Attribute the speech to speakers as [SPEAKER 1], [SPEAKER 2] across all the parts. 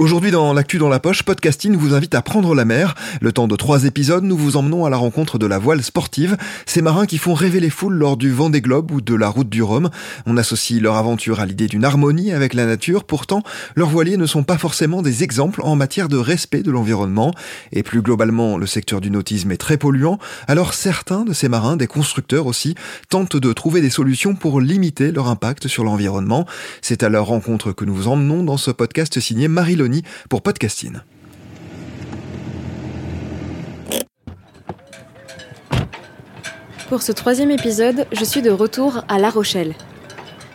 [SPEAKER 1] Aujourd'hui dans l'actu dans la poche, Podcasting vous invite à prendre la mer. Le temps de trois épisodes, nous vous emmenons à la rencontre de la voile sportive, ces marins qui font rêver les foules lors du vent des globes ou de la route du Rhum. On associe leur aventure à l'idée d'une harmonie avec la nature, pourtant leurs voiliers ne sont pas forcément des exemples en matière de respect de l'environnement. Et plus globalement, le secteur du nautisme est très polluant, alors certains de ces marins, des constructeurs aussi, tentent de trouver des solutions pour limiter leur impact sur l'environnement. C'est à leur rencontre que nous vous emmenons dans ce podcast signé Marie pour Podcasting.
[SPEAKER 2] Pour ce troisième épisode, je suis de retour à La Rochelle.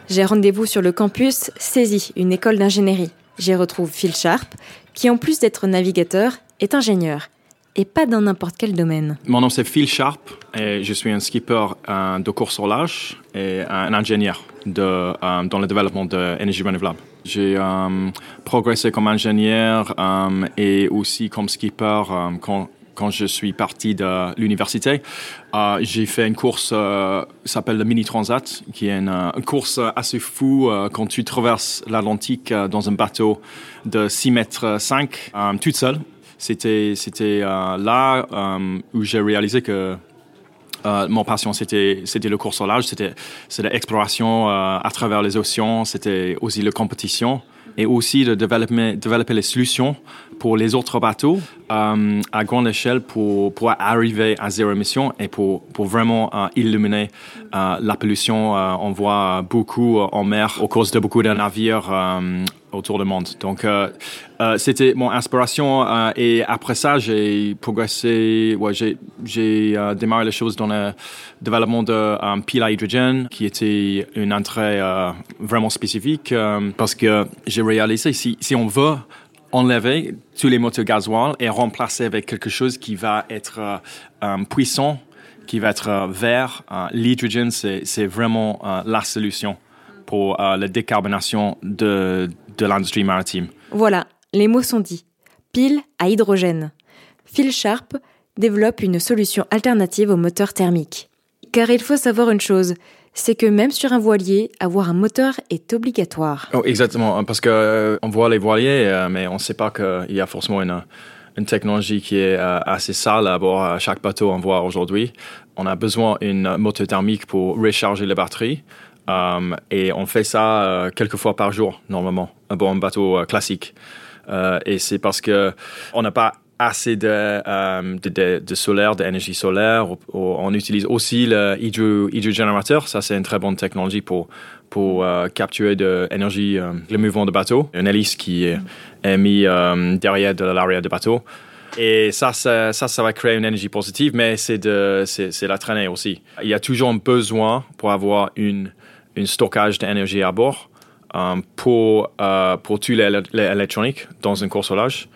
[SPEAKER 2] J'ai rendez-vous sur le campus CESI, une école d'ingénierie. J'y retrouve Phil Sharp, qui en plus d'être navigateur, est ingénieur. Et pas dans n'importe quel domaine.
[SPEAKER 3] Mon nom c'est Phil Sharp et je suis un skipper euh, de course au large et un ingénieur de, euh, dans le développement d'énergie renouvelable. J'ai euh, progressé comme ingénieur euh, et aussi comme skipper euh, quand, quand je suis parti de l'université. Euh, j'ai fait une course euh, s'appelle le Mini Transat, qui est une, une course assez fou quand tu traverses l'Atlantique dans un bateau de 6 mètres 5, toute seule. C'était, c'était là où j'ai réalisé que euh, mon passion, c'était, c'était le course au large, c'était, l'exploration euh, à travers les océans, c'était aussi la compétition. Et aussi de développer, développer les solutions pour les autres bateaux euh, à grande échelle pour, pour arriver à zéro émission et pour, pour vraiment euh, illuminer euh, la pollution. Euh, on voit beaucoup en mer au cause de beaucoup de navires autour du monde. Donc, c'était mon inspiration. Et après ça, j'ai progressé. Ouais, j'ai, j'ai démarré les choses dans le développement de pile à hydrogène, qui était une entrée vraiment spécifique, parce que j'ai réalisé si, si on veut enlever tous les moteurs gasoil et remplacer avec quelque chose qui va être puissant, qui va être vert, l'hydrogène, c'est, vraiment la solution pour la décarbonation de, de l'industrie maritime.
[SPEAKER 2] Voilà, les mots sont dits. Pile à hydrogène. Phil Sharp développe une solution alternative au moteur thermique. Car il faut savoir une chose, c'est que même sur un voilier, avoir un moteur est obligatoire.
[SPEAKER 3] Oh, exactement, parce que euh, on voit les voiliers, euh, mais on ne sait pas qu'il y a forcément une, une technologie qui est euh, assez sale à bord à chaque bateau on voit aujourd'hui. On a besoin d'une moteur thermique pour recharger les batteries. Et on fait ça euh, quelques fois par jour, normalement, un bon bateau euh, classique. Euh, et c'est parce que on n'a pas assez de, euh, de, de, de, solaire, d'énergie solaire. On utilise aussi le. Ça, c'est une très bonne technologie pour, pour euh, capturer de l'énergie, euh, le mouvement de bateau. Une hélice qui est, est mise derrière de l'arrière du bateau. Et ça, ça, ça, va créer une énergie positive, mais c'est la traînée aussi. Il y a toujours un besoin pour avoir une, un stockage d'énergie à bord euh, pour, euh, pour tout l'électronique dans une course au.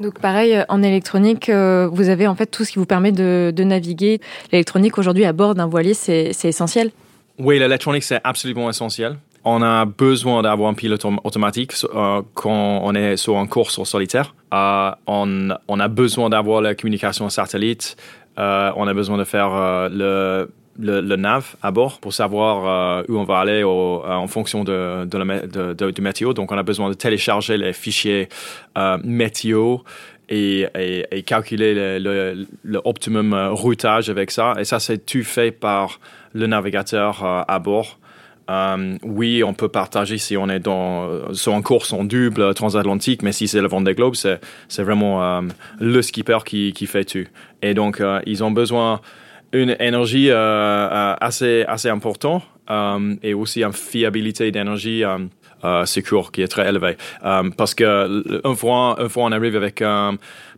[SPEAKER 2] Donc pareil, en électronique, euh, vous avez en fait tout ce qui vous permet de, naviguer. L'électronique aujourd'hui à bord d'un voilier, c'est essentiel
[SPEAKER 3] Oui, l'électronique, c'est absolument essentiel. On a besoin d'avoir un pilote automatique euh, quand on est sur course solitaire. Euh, on, on, a besoin d'avoir la communication satellite. Euh, on a besoin de faire le le, le, nav à bord pour savoir euh, où on va aller au, euh, en fonction de, de, la, de, du météo. Donc, on a besoin de télécharger les fichiers euh, météo et, et, et, calculer le, le, le, optimum routage avec ça. Et ça, c'est tout fait par le navigateur à bord. Euh, oui, on peut partager si on est dans, sur une course en double transatlantique, mais si c'est le Vendée Globe, c'est, c'est vraiment euh, le skipper qui, qui fait tout. Et donc, euh, ils ont besoin d'une énergie assez, assez importante et aussi une fiabilité d'énergie euh, secure qui est très élevée. parce que une fois, une fois on arrive avec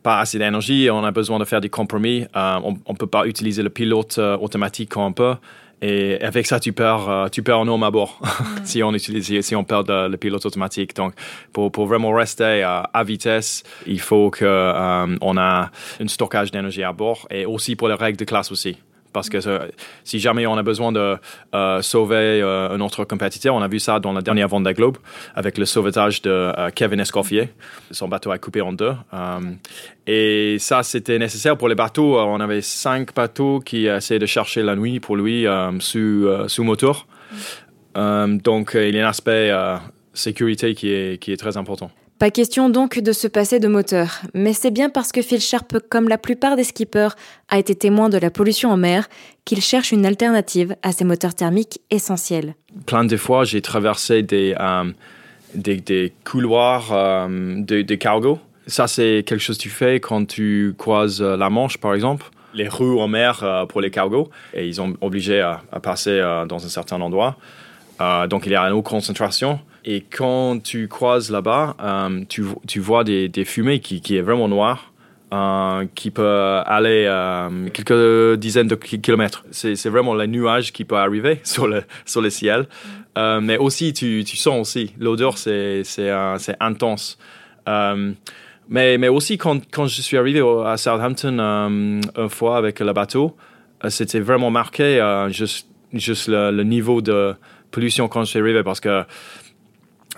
[SPEAKER 3] pas assez d'énergie, on a besoin de faire des compromis. on ne peut pas utiliser le pilote automatique comme on peut. Et avec ça, tu perds, euh, tu perds un homme à bord si on utilise, si on perd le pilote automatique. Donc, pour, pour vraiment rester euh, à vitesse, il faut qu'on euh, on a un stockage d'énergie à bord et aussi pour les règles de classe aussi. Parce que si jamais on a besoin de euh, sauver euh, un autre compétiteur, on a vu ça dans la dernière Vendée Globe avec le sauvetage de euh, Kevin Escoffier. Son bateau a coupé en deux. et ça, c'était nécessaire pour les bateaux. On avait cinq bateaux qui essayaient de chercher la nuit pour lui sous, sous moteur. donc, il y a un aspect sécurité qui est, qui est très important.
[SPEAKER 2] Pas question donc de se passer de moteur, mais c'est bien parce que Phil Sharp, comme la plupart des skippers, a été témoin de la pollution en mer qu'il cherche une alternative à ces moteurs thermiques essentiels.
[SPEAKER 3] Plein de fois, j'ai traversé des, euh, des, couloirs euh, de, cargo. Ça, c'est quelque chose que tu fais quand tu croises la Manche, par exemple. Les rues en mer euh, pour les cargos, et ils sont obligés à, passer dans un certain endroit. donc, il y a une haute concentration. Et quand tu croises là-bas, euh, tu, tu, vois des, fumées qui, qui est vraiment noires. Euh, qui peut aller euh, quelques dizaines de kilomètres. C'est vraiment le nuage qui peut arriver sur le, sur le ciel. Mais aussi, tu, tu sens aussi, l'odeur, c'est intense. Mais, mais aussi, quand, quand je suis arrivé à Southampton une fois avec le bateau, c'était vraiment marqué juste, juste le, le, niveau de pollution quand je suis arrivé parce que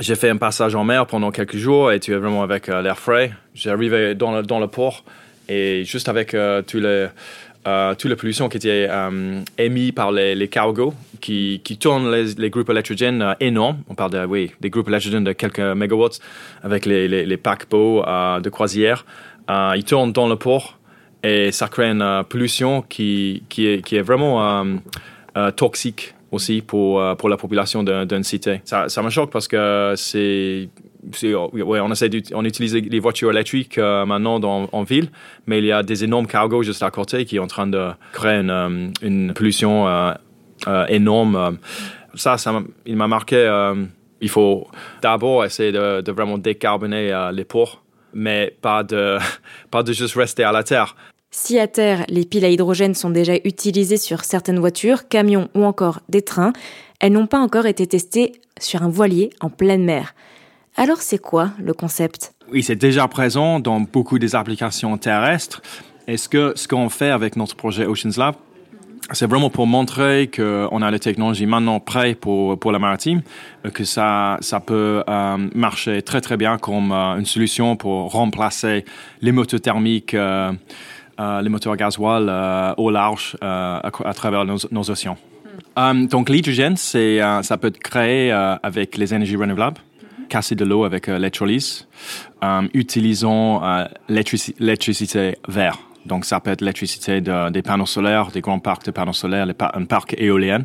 [SPEAKER 3] j'ai fait un passage en mer pendant quelques jours et tu es vraiment avec euh, l'air frais. Arrivé dans le, dans le port et juste avec euh, tous les, euh, toute la pollution qui était euh, émise par les, les cargos qui, qui tournent les, groupes électrogènes énormes. On parle de, des groupes électrogènes de quelques mégawatts avec les, les, les paquebots de croisière. ils tournent dans le port et ça crée une pollution qui, qui, est, qui est vraiment toxique aussi pour, euh, pour la population d'une cité. Ça, ça, me choque parce que c'est ouais, on essaie on utilise les voitures électriques euh, maintenant dans, en ville, mais il y a des énormes cargos juste à côté qui sont en train de créer une, euh, une pollution énorme. Ça, ça il m'a marqué. il faut d'abord essayer de, de, vraiment décarboner les ports, mais pas de, pas de juste rester à la terre.
[SPEAKER 2] Si à terre, les piles à hydrogène sont déjà utilisées sur certaines voitures, camions ou encore des trains, elles n'ont pas encore été testées sur un voilier en pleine mer. Alors c'est quoi le concept?
[SPEAKER 3] Oui, c'est déjà présent dans beaucoup des applications terrestres. Est-ce que ce qu'on fait avec notre projet Oceans Lab, c'est vraiment pour montrer qu'on a la technologie maintenant prête pour, la maritime, que ça, peut euh, marcher très très bien comme euh, une solution pour remplacer les moteurs thermiques euh, les moteurs gasoil euh, au large euh, à, travers nos, océans. Donc l'hydrogène, c'est, ça peut être créé avec les énergies renouvelables, casser de l'eau avec l'électrolyse, utilisant l'électricité verte. Donc, ça peut être l'électricité de, des panneaux solaires, des grands parcs de panneaux solaires, les un parc éolien.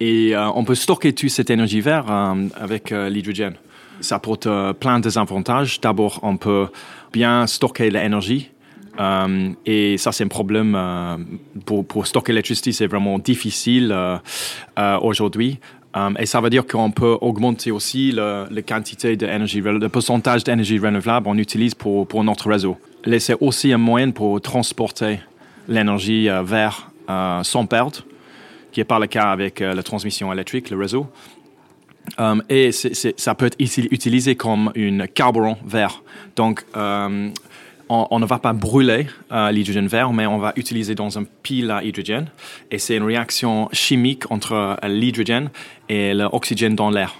[SPEAKER 3] et on peut stocker toute cette énergie verte avec l'hydrogène. Ça apporte plein de avantages. D'abord, on peut bien stocker l'énergie euh, et ça, c'est un problème euh, pour, stocker l'électricité, c'est vraiment difficile euh, aujourd'hui. et ça veut dire qu'on peut augmenter aussi la quantité d'énergie, le pourcentage d'énergie renouvelable qu'on utilise pour, pour notre réseau. C'est aussi un moyen pour transporter l'énergie vers sans perte, qui n'est pas le cas avec la transmission électrique, le réseau. et ça peut être utilisé comme un carburant vert. Donc, on, ne va pas brûler euh, l'hydrogène vert, mais on va utiliser dans un pile à hydrogène. Et c'est une réaction chimique entre euh, l'hydrogène et l'oxygène dans l'air.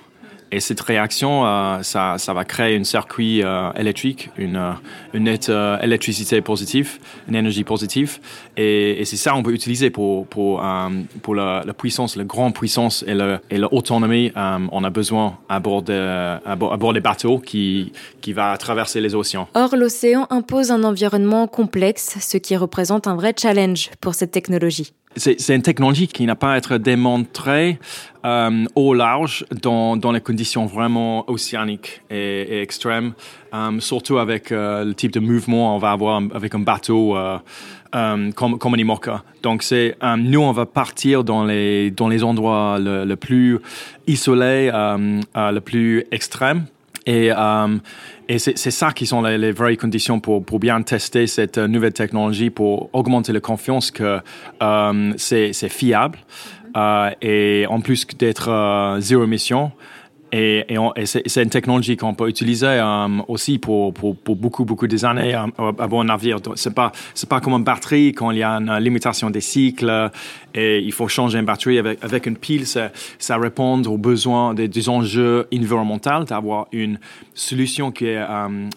[SPEAKER 3] Et cette réaction, euh, ça, ça, va créer un circuit euh, électrique, une, euh, une nette électricité positive, une énergie positive. Et, c'est ça qu'on peut utiliser pour, pour, la, puissance, la grande puissance et l'autonomie. on a besoin à bord, de, à bord, des bateaux qui, qui va traverser les océans.
[SPEAKER 2] Or, l'océan impose un environnement complexe, ce qui représente un vrai challenge pour cette technologie.
[SPEAKER 3] C'est une technologie qui n'a pas à être démontrée euh, au large dans, dans les conditions vraiment océaniques et, et extrêmes, euh, surtout avec euh, le type de mouvement on va avoir avec un bateau euh, euh, comme, comme un IMOCA. Donc, c'est euh, nous, on va partir dans les, dans les endroits le, le plus isolés, le plus extrêmes. Et, euh, et c'est ça qui sont les, les vraies conditions pour, pour bien tester cette euh, nouvelle technologie, pour augmenter la confiance que euh, c'est fiable. Euh, et en plus d'être euh, zéro émission, et, et, on- et c'est une technologie qu'on peut utiliser euh, aussi pour, pour, pour beaucoup, beaucoup des années euh, à bord d'un navire. Donc, C'est pas, comme une batterie quand il y a une euh, limitation des cycles euh, et il faut changer une batterie avec, avec une pile. Ça, ça répond aux besoins des, des enjeux environnementaux d'avoir une solution qui est euh,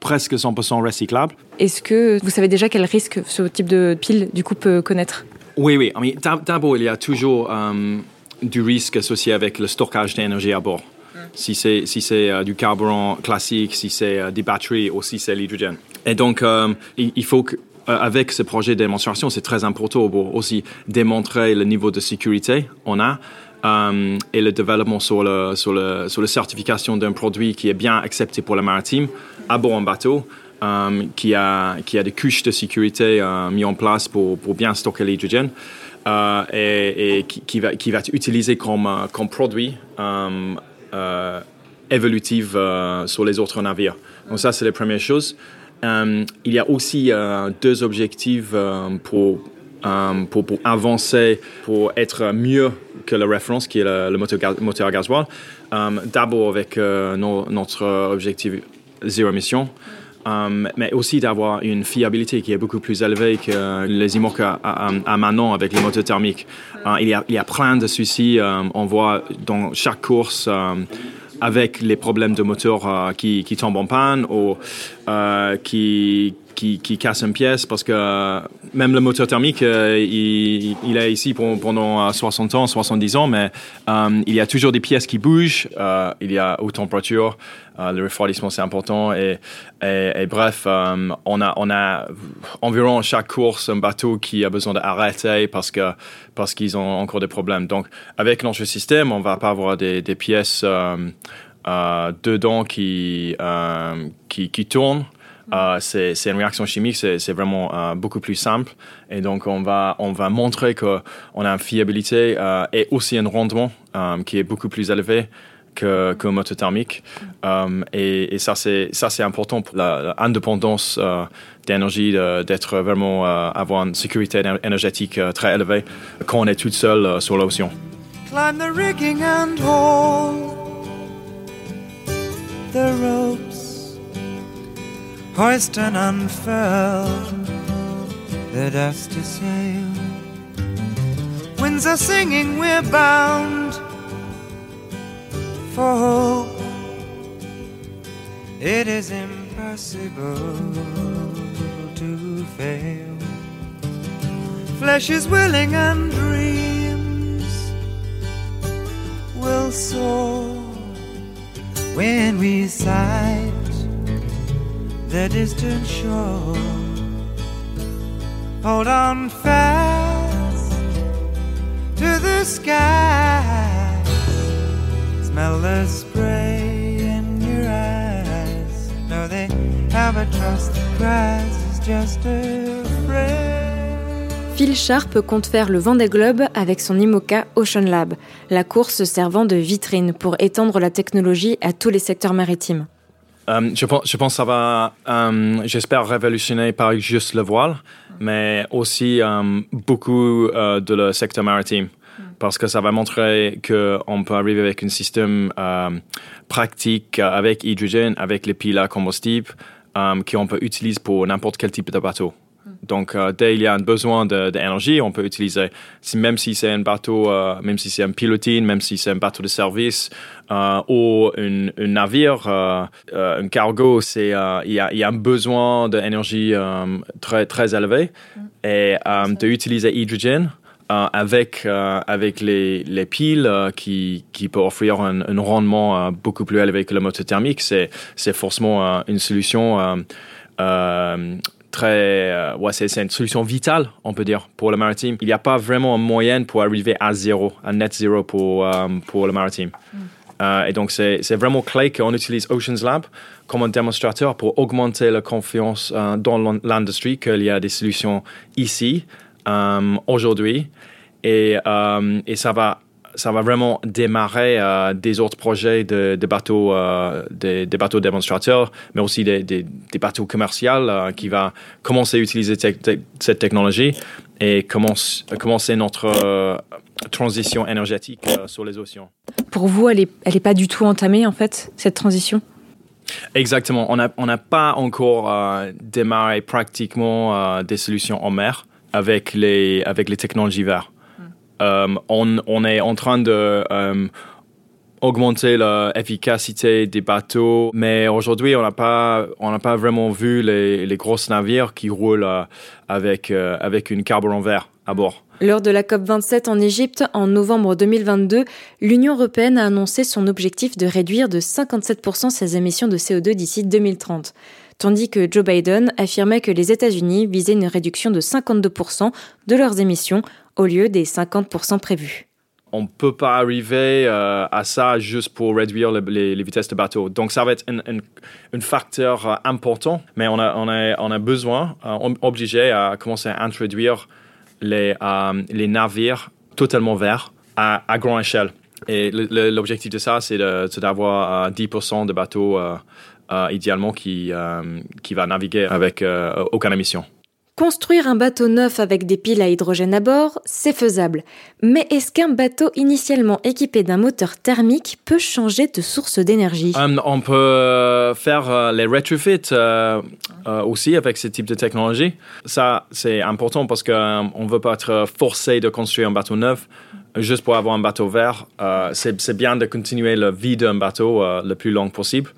[SPEAKER 3] presque 100% recyclable.
[SPEAKER 2] Est-ce que vous savez déjà quel risque ce type de pile du coup peut connaître?
[SPEAKER 3] Oui, oui. D'abord, il y a toujours euh, du risque associé avec le stockage d'énergie à bord. Si c'est si c'est euh, du carburant classique, si c'est euh, des batteries ou si c'est l'hydrogène. Et donc, euh, il, faut que avec ce projet de démonstration, c'est très important pour aussi démontrer le niveau de sécurité on a et le développement sur le sur le sur la certification d'un produit qui est bien accepté pour le maritime à bord d'un bateau. qui a qui a des couches de sécurité euh, mis en place pour pour bien stocker l'hydrogène et, qui, qui va qui va être utilisé comme comme produit euh, évolutif euh, sur les autres navires. Donc ça c'est la première chose. Euh, il y a aussi deux objectifs pour, pour avancer pour être mieux que la référence qui est le, moteur, moteur à gasoil. D'abord avec notre objectif zéro émission. Um, mais aussi d'avoir une fiabilité qui est beaucoup plus élevée que les IMOC à, à, à maintenant avec les moteurs thermiques. Uh, il, y a, plein de soucis. um, on voit dans chaque course avec les problèmes de moteur qui, qui tombent en panne ou qui, qui, cassent une pièce parce que euh, même le moteur thermique, euh, il, est ici pendant euh, 60 ans, 70 ans, mais euh, il y a toujours des pièces qui bougent. euh, il y a haute température, euh, le refroidissement c'est important et, et, bref, euh, on a on a environ chaque course un bateau qui a besoin d'arrêter parce que parce qu'ils ont encore des problèmes. Donc avec notre système, on va pas avoir des, pièces euh, euh, dedans qui euh, qui, qui tournent. Euh, c'est une réaction chimique, c'est vraiment euh, beaucoup plus simple. Et donc, on va, on va montrer qu'on a une fiabilité euh, et aussi un rendement qui est beaucoup plus élevé que, que moteur thermique. Et, ça, c'est important pour l'indépendance euh, d'énergie, d'être vraiment avoir une sécurité éner- énergétique très élevée quand on est tout seul sur l'océan.
[SPEAKER 4] Climb the rigging and haul the ropes, hoist and unfurl the dusty sail. Winds are singing, we're bound for hope. It is impossible to fail. Flesh is willing and dreams will soar when we sight the distant shore. Hold on fast to the sky. Smell the spray in your eyes.
[SPEAKER 2] Phil Sharp compte faire le Vendée Globe avec son IMOCA Ocean Lab, la course servant de vitrine pour étendre la technologie à tous les secteurs maritimes.
[SPEAKER 3] Euh, je, pense, je pense que ça va, euh, j'espère, révolutionner pas juste le voile, mais aussi euh, beaucoup euh, de le secteur maritime. Parce que ça va montrer qu'on peut arriver avec un système pratique avec hydrogène, avec les piles à combustible, qu'on peut utiliser pour n'importe quel type de bateau. Donc, euh, dès qu'il y a un besoin de- d'énergie, on peut utiliser, si- même si c'est un bateau, euh, même si c'est un pilotine, même si c'est un bateau de service euh, ou un, un navire, euh, un cargo, il y, a, il y a un besoin d'énergie très très élevé. Et euh, d'utiliser hydrogène. euh, avec euh, avec les, les piles euh, qui qui peut offrir un, un rendement beaucoup plus élevé que le moteur thermique, c'est c'est forcément une solution très, euh, ouais, c'est, une solution vitale, on peut dire, pour le maritime. Il n'y a pas vraiment un moyen pour arriver à zéro, à net zéro pour, euh, pour le maritime. Euh, et donc, c'est, vraiment clé qu'on utilise Oceans Lab comme un démonstrateur pour augmenter la confiance dans l'in- l'industrie qu'il y a des solutions ici, aujourd'hui. Et, et ça va ça va vraiment démarrer euh, des autres projets de, de bateaux, euh, des, bateaux démonstrateurs, mais aussi des, des, des bateaux commerciaux euh, qui va commencer à utiliser te- te- cette technologie et commence, commencer notre transition énergétique sur les océans.
[SPEAKER 2] Pour vous, elle est, elle est pas du tout entamée, en fait, cette transition?
[SPEAKER 3] Exactement. On n'a on n'a pas encore démarré pratiquement des solutions en mer avec les, avec les technologies vertes. Euh, on, est en train de euh, augmenter l'efficacité des bateaux, mais aujourd'hui, on n'a pas, vraiment vu les, les gros navires qui roulent euh, avec, avec une carburant vert à bord.
[SPEAKER 2] Lors de la COP27 en Égypte en novembre 2022, l'Union européenne a annoncé son objectif de réduire de 57% ses émissions de CO2 d'ici 2030, tandis que Joe Biden affirmait que les États-Unis visaient une réduction de 52% de leurs émissions au lieu des 50% prévus.
[SPEAKER 3] on peut pas arriver euh, à ça juste pour réduire le- les, vitesses de bateau. Donc ça va être un, facteur euh, important, mais on a, on besoin, euh, obligé à commencer à introduire les, navires totalement verts à, à grande échelle. Et l'objectif de ça, c'est d'avoir euh, 10% de bateaux idéalement qui, qui va naviguer avec aucune émission.
[SPEAKER 2] Construire un bateau neuf avec des piles à hydrogène à bord, c'est faisable. Mais est-ce qu'un bateau initialement équipé d'un moteur thermique peut changer de source d'énergie?
[SPEAKER 3] Euh, on peut faire euh, les retrofits euh, euh, aussi avec ce type de technologie. Ça, c'est important parce qu'on ne veut pas être forcé de construire un bateau neuf juste pour avoir un bateau vert. Euh, c'est bien de continuer la vie d'un bateau euh, le plus long possible.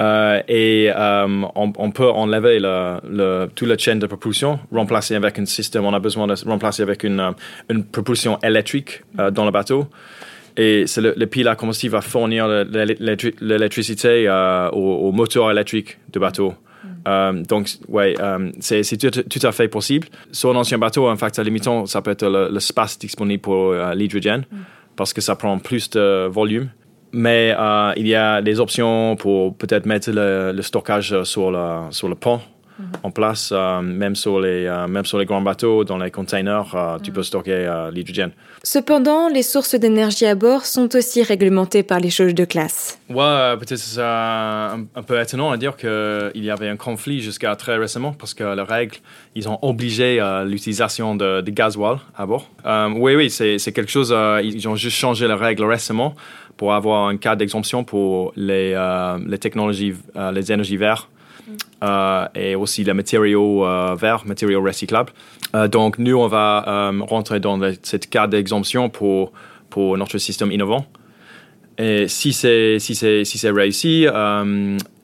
[SPEAKER 3] Euh, et euh, on, on peut enlever le, le, toute la chaîne de propulsion, remplacer avec un système, on a besoin de remplacer avec une, euh, une propulsion électrique euh, dans le bateau. Et c'est le, le pile à combustible va fournir le- l'électri- l'électricité euh, au, au moteur électrique du bateau. Euh, donc, ouais, euh, c'est tout, tout à fait possible. Sur un ancien bateau, un facteur limitant, ça peut être le- l'espace disponible pour l'hydrogène, parce que ça prend plus de volume. Mais euh, il y a des options pour peut-être mettre le, le stockage sur le, sur le pont en place, euh, même, sur les, euh, même sur les grands bateaux, dans les containers, euh, tu peux stocker euh, l'hydrogène.
[SPEAKER 2] Cependant, les sources d'énergie à bord sont aussi réglementées par les jauges de classe.
[SPEAKER 3] Ouais, peut-être c'est un, un peu étonnant à dire qu'il y avait un conflit jusqu'à très récemment parce que les règles, ils ont obligé euh, l'utilisation de, de gasoil à bord. Euh, oui, oui, c'est c'est quelque chose, euh, ils ont juste changé les règles récemment pour avoir un cas d'exemption pour les, euh, les technologies, euh, les énergies vertes. Euh, et aussi les matériaux euh, verts, matériaux recyclables. Euh, donc, nous, on va euh, rentrer dans cette cas d'exemption pour, pour notre système innovant. Et si c'est si c'est si réussi,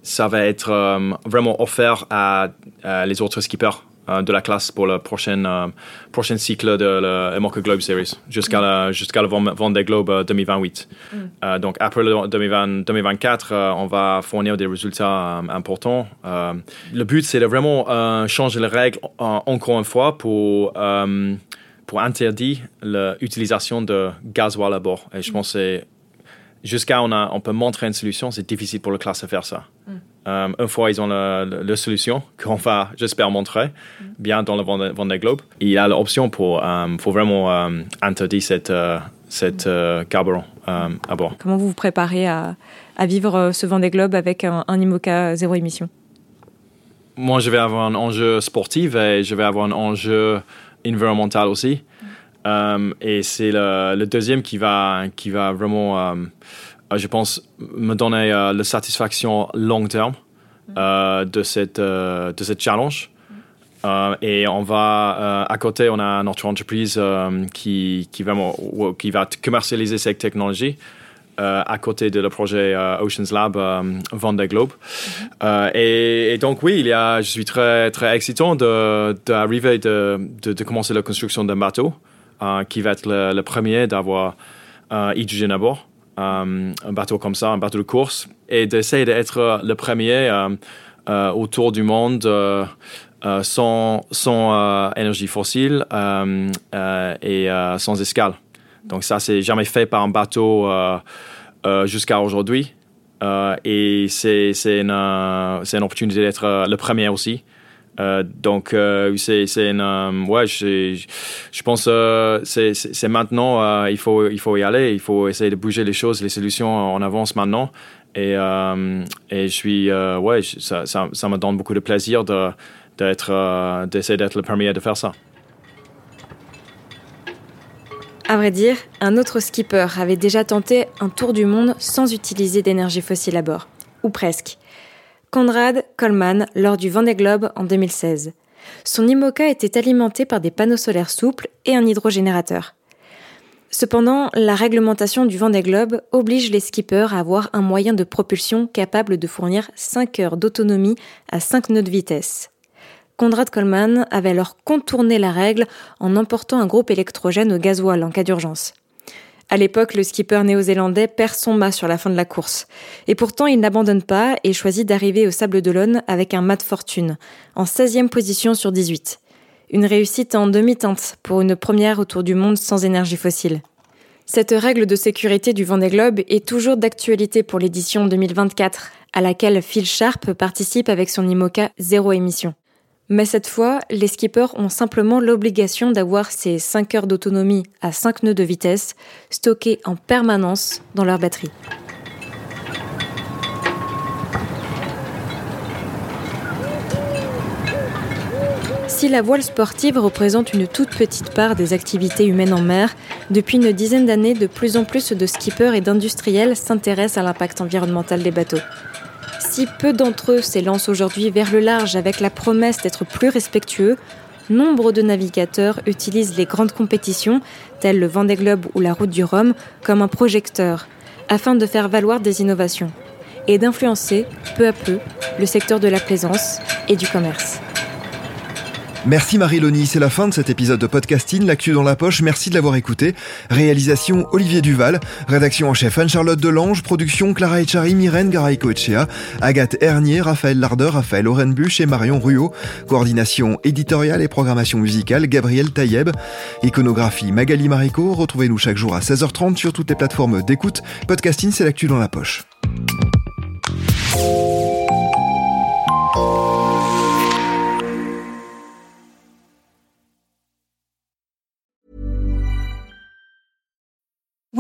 [SPEAKER 3] ça va être vraiment offert à, à les autres skippers de la classe pour le prochain euh, prochain cycle de la Emoca Globe Series jusqu'à la jusqu'à le Vend- Vendée Globe euh, 2028. Euh, donc après le 2020 2024, euh, on va fournir des résultats euh, importants. Euh, le but c'est de vraiment euh, changer les règles euh, encore une fois pour euh, pour interdire l'utilisation de gasoil à bord. Et je pense que jusqu'à on, a, on peut montrer une solution, c'est difficile pour le classe de faire ça. Euh, une fois ils ont la, la- la solution qu'on va, j'espère, montrer bien dans le Vendée, Globe, il y a l'option pour, euh, faut vraiment euh, interdire cette, euh, cette euh, carburant euh, à bord.
[SPEAKER 2] Comment vous vous préparez à, à vivre euh, ce Vendée Globe avec un, un IMOCA zéro émission?
[SPEAKER 3] Moi, je vais avoir un enjeu sportif et je vais avoir un enjeu environnemental aussi. Euh, et c'est le, le deuxième qui va, qui va vraiment, euh, euh, je pense, me donner euh, la satisfaction long terme euh, de, cette, euh, de cette challenge. Euh, et on va, euh, à côté, on a notre entreprise euh, qui, qui, vraiment, qui va commercialiser cette technologie euh, à côté de le projet euh, Oceans Lab euh, Vendée Globe. Euh, et, et donc, oui, il y a, je suis très, très excitant de- d'arriver, de, de, de commencer la construction d'un bateau euh, qui va être le, le premier d'avoir euh, hydrogène à bord. Euh, un bateau comme ça, un bateau de course, et d'essayer d'être le premier euh, euh, autour du monde euh, euh, sans, euh, énergie fossile euh, euh, et euh, sans escale. Donc ça, c'est jamais fait par un bateau euh, euh, jusqu'à aujourd'hui. Euh, et c'est une, euh, une opportunité d'être euh, le premier aussi. Euh, donc euh, c'est euh, ouais je pense euh, c'est maintenant il faut il faut y aller il faut essayer de bouger les choses les solutions en avance maintenant et et je suis ouais ça, ça ça me donne beaucoup de plaisir d'être d'essayer d'être le premier de faire ça
[SPEAKER 2] À vrai dire, un autre skipper avait déjà tenté un tour du monde sans utiliser d'énergie fossile à bord. Ou presque. Conrad Coleman lors du Vendée Globe en 2016. Son IMOCA était alimenté par des panneaux solaires souples et un hydrogénérateur. Cependant, la réglementation du Vendée Globe oblige les skippers à avoir un moyen de propulsion capable de fournir 5 heures d'autonomie à 5 nœuds de vitesse. Conrad Coleman avait alors contourné la règle en emportant un groupe électrogène au gasoil en cas d'urgence. À l'époque, le skipper néo-zélandais perd son mât sur la fin de la course. Et pourtant, il n'abandonne pas et choisit d'arriver au Sable d'Olonne avec un mât de fortune, en 16e position sur 18. Une réussite en demi-teinte pour une première autour du monde sans énergie fossile. Cette règle de sécurité du Vendée Globe est toujours d'actualité pour l'édition 2024, à laquelle Phil Sharp participe avec son IMOCA zéro émission. Mais cette fois, les skippers ont simplement l'obligation d'avoir ces 5 heures d'autonomie à 5 nœuds de vitesse stockés en permanence dans leur batterie. Si la voile sportive représente une toute petite part des activités humaines en mer, depuis une dizaine d'années, de plus en plus de skippers et d'industriels s'intéressent à l'impact environnemental des bateaux. Si peu d'entre eux s'élancent aujourd'hui vers le large avec la promesse d'être plus respectueux, nombre de navigateurs utilisent les grandes compétitions, telles le Vendée Globe ou la Route du Rhum, comme un projecteur, afin de faire valoir des innovations et d'influencer, peu à peu, le secteur de la plaisance et du commerce.
[SPEAKER 1] Merci Marie-Loni, c'est la fin de cet épisode de podcasting, l'actu dans la poche, merci de l'avoir écouté. Réalisation Olivier Duval, rédaction en chef Anne-Charlotte Delange, production Clara Echari, Myrène Garay-Coetchea, Agathe Hernier, Raphaël Larder, Raphaël Orenbuch et Marion Ruot, coordination éditoriale et programmation musicale Gabriel Taïeb, iconographie Magali Marico, retrouvez-nous chaque jour à 16h30 sur toutes les plateformes d'écoute. Podcasting, c'est l'actu dans la poche.